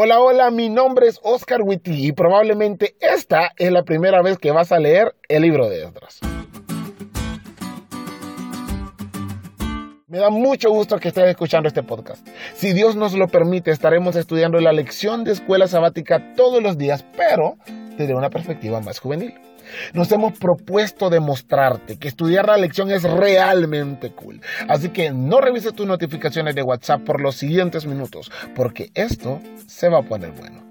Hola, hola, mi nombre es Oscar Witty y probablemente esta es la primera vez que vas a leer el libro de Esdras. Me da mucho gusto que estés escuchando este podcast. Si Dios nos lo permite, estaremos estudiando la lección de escuela sabática todos los días, pero desde una perspectiva más juvenil. Nos hemos propuesto demostrarte que estudiar la lección es realmente cool. Así que no revises tus notificaciones de WhatsApp por los siguientes minutos, porque esto se va a poner bueno.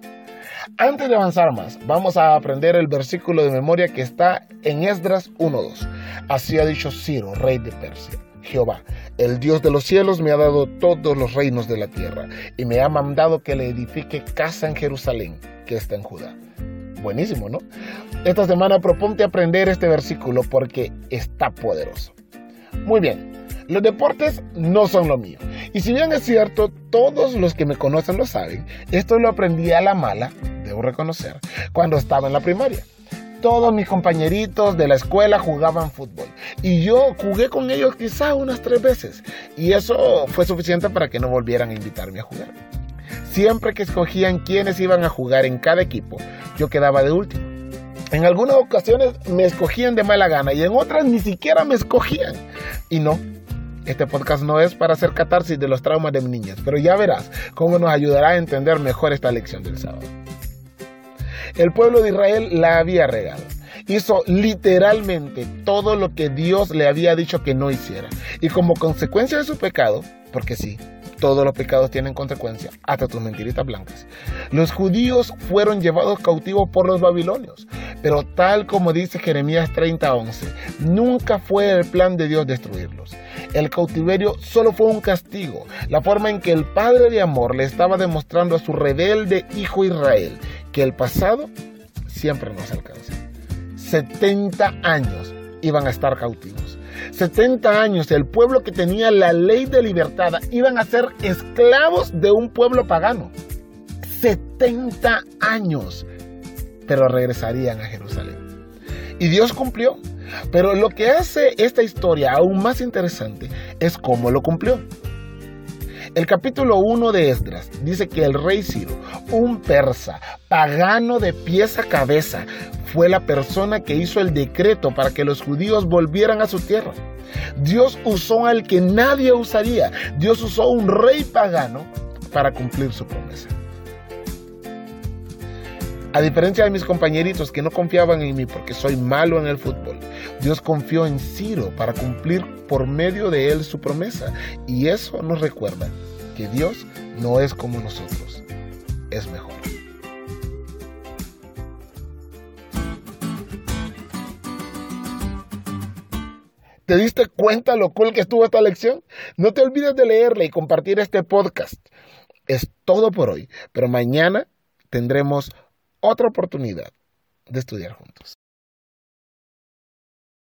Antes de avanzar más, vamos a aprender el versículo de memoria que está en Esdras 1.2. Así ha dicho Ciro, rey de Persia. Jehová, el Dios de los cielos, me ha dado todos los reinos de la tierra y me ha mandado que le edifique casa en Jerusalén, que está en Judá. Buenísimo, ¿no? Esta semana proponte aprender este versículo porque está poderoso. Muy bien, los deportes no son lo mío. Y si bien es cierto, todos los que me conocen lo saben, esto lo aprendí a la mala, debo reconocer, cuando estaba en la primaria. Todos mis compañeritos de la escuela jugaban fútbol y yo jugué con ellos quizá unas tres veces y eso fue suficiente para que no volvieran a invitarme a jugar. Siempre que escogían quiénes iban a jugar en cada equipo, yo quedaba de último. En algunas ocasiones me escogían de mala gana y en otras ni siquiera me escogían. Y no, este podcast no es para hacer catarsis de los traumas de mis niñas, pero ya verás cómo nos ayudará a entender mejor esta lección del sábado. El pueblo de Israel la había regado. Hizo literalmente todo lo que Dios le había dicho que no hiciera. Y como consecuencia de su pecado, porque sí, todos los pecados tienen consecuencias, hasta tus mentiritas blancas. Los judíos fueron llevados cautivos por los babilonios, pero tal como dice Jeremías 30:11, nunca fue el plan de Dios destruirlos. El cautiverio solo fue un castigo, la forma en que el Padre de Amor le estaba demostrando a su rebelde hijo Israel que el pasado siempre nos alcanza. 70 años iban a estar cautivos. 70 años el pueblo que tenía la ley de libertad iban a ser esclavos de un pueblo pagano. 70 años. Pero regresarían a Jerusalén. Y Dios cumplió. Pero lo que hace esta historia aún más interesante es cómo lo cumplió. El capítulo 1 de Esdras dice que el rey Ciro, un persa, pagano de pies a cabeza, fue la persona que hizo el decreto para que los judíos volvieran a su tierra. Dios usó al que nadie usaría. Dios usó un rey pagano para cumplir su promesa. A diferencia de mis compañeritos que no confiaban en mí porque soy malo en el fútbol, Dios confió en Ciro para cumplir por medio de él su promesa. Y eso nos recuerda que Dios no es como nosotros, es mejor. ¿Te diste cuenta lo cool que estuvo esta lección? No te olvides de leerla y compartir este podcast. Es todo por hoy, pero mañana tendremos otra oportunidad de estudiar juntos.